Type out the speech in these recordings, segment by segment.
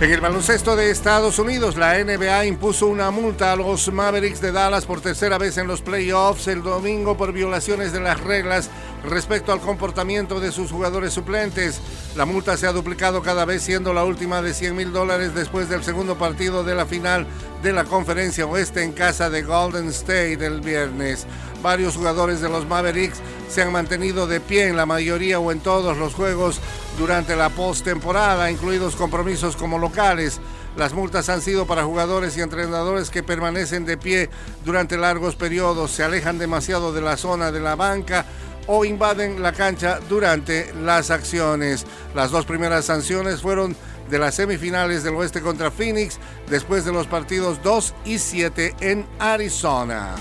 En el baloncesto de Estados Unidos, la NBA impuso una multa a los Mavericks de Dallas por tercera vez en los playoffs el domingo por violaciones de las reglas respecto al comportamiento de sus jugadores suplentes. La multa se ha duplicado cada vez, siendo la última de 100 mil dólares después del segundo partido de la final de la conferencia oeste en casa de Golden State el viernes. Varios jugadores de los Mavericks se han mantenido de pie en la mayoría o en todos los juegos durante la postemporada, incluidos compromisos como locales. Las multas han sido para jugadores y entrenadores que permanecen de pie durante largos periodos, se alejan demasiado de la zona de la banca o invaden la cancha durante las acciones. Las dos primeras sanciones fueron de las semifinales del oeste contra Phoenix después de los partidos 2 y 7 en Arizona.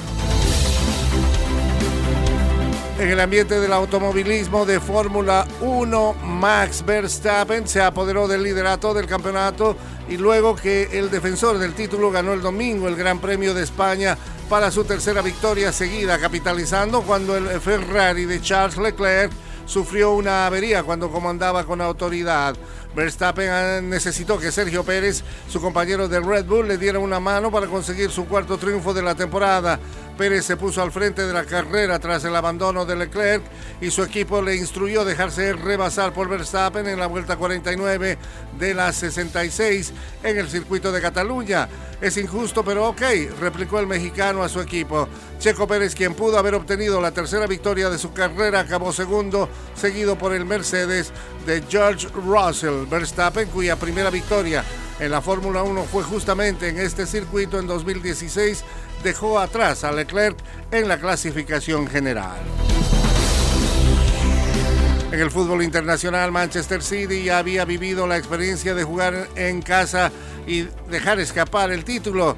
En el ambiente del automovilismo de Fórmula 1, Max Verstappen se apoderó del liderato del campeonato y luego que el defensor del título ganó el domingo el Gran Premio de España para su tercera victoria seguida, capitalizando cuando el Ferrari de Charles Leclerc sufrió una avería cuando comandaba con autoridad. Verstappen necesitó que Sergio Pérez, su compañero de Red Bull, le diera una mano para conseguir su cuarto triunfo de la temporada. Pérez se puso al frente de la carrera tras el abandono de Leclerc y su equipo le instruyó dejarse rebasar por Verstappen en la vuelta 49 de las 66 en el circuito de Cataluña. Es injusto, pero ok, replicó el mexicano a su equipo. Checo Pérez, quien pudo haber obtenido la tercera victoria de su carrera, acabó segundo, seguido por el Mercedes de George Russell. Verstappen, cuya primera victoria en la Fórmula 1 fue justamente en este circuito en 2016, dejó atrás a Leclerc en la clasificación general. En el fútbol internacional, Manchester City ya había vivido la experiencia de jugar en casa y dejar escapar el título.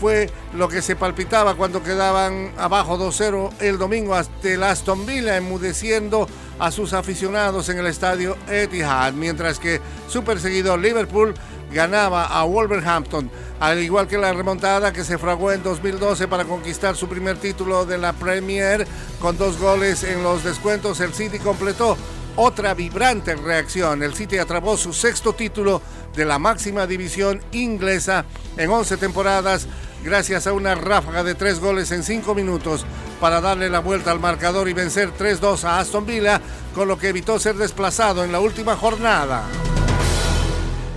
Fue lo que se palpitaba cuando quedaban abajo 2-0 el domingo hasta el Aston Villa, enmudeciendo a sus aficionados en el estadio Etihad, mientras que su perseguidor Liverpool ganaba a Wolverhampton, al igual que la remontada que se fraguó en 2012 para conquistar su primer título de la Premier con dos goles en los descuentos. El City completó otra vibrante reacción. El City atrapó su sexto título de la máxima división inglesa en 11 temporadas gracias a una ráfaga de tres goles en cinco minutos para darle la vuelta al marcador y vencer 3-2 a Aston Villa, con lo que evitó ser desplazado en la última jornada.